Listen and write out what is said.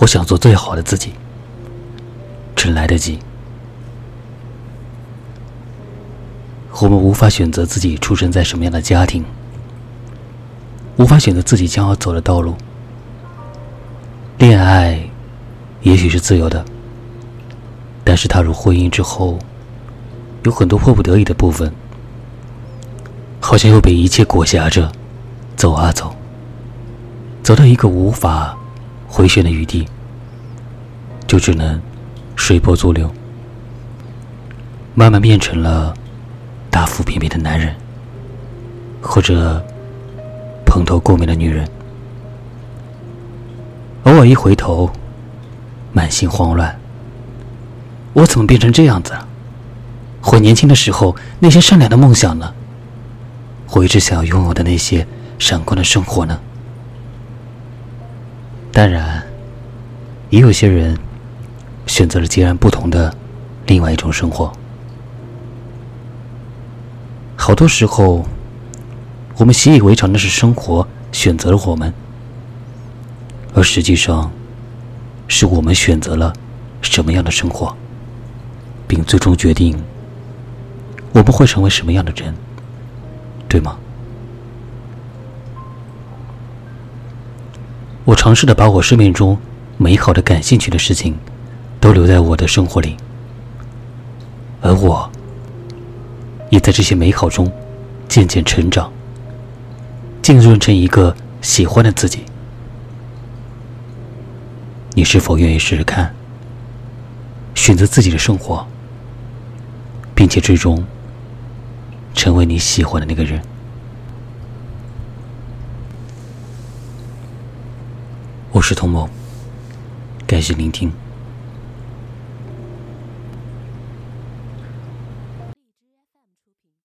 我想做最好的自己，趁来得及。我们无法选择自己出生在什么样的家庭，无法选择自己将要走的道路。恋爱也许是自由的，但是踏入婚姻之后，有很多迫不得已的部分，好像又被一切裹挟着走啊走，走到一个无法回旋的余地，就只能随波逐流，慢慢变成了。大腹便便的男人，或者蓬头垢面的女人，偶尔一回头，满心慌乱。我怎么变成这样子了？我年轻的时候那些善良的梦想呢？我一直想要拥有的那些闪光的生活呢？当然，也有些人选择了截然不同的另外一种生活。好多时候，我们习以为常的是生活选择了我们，而实际上，是我们选择了什么样的生活，并最终决定我们会成为什么样的人，对吗？我尝试的把我生命中美好的、感兴趣的事情都留在我的生活里，而我。也在这些美好中渐渐成长，浸润成一个喜欢的自己。你是否愿意试试看，选择自己的生活，并且最终成为你喜欢的那个人？我是童某，感谢聆听。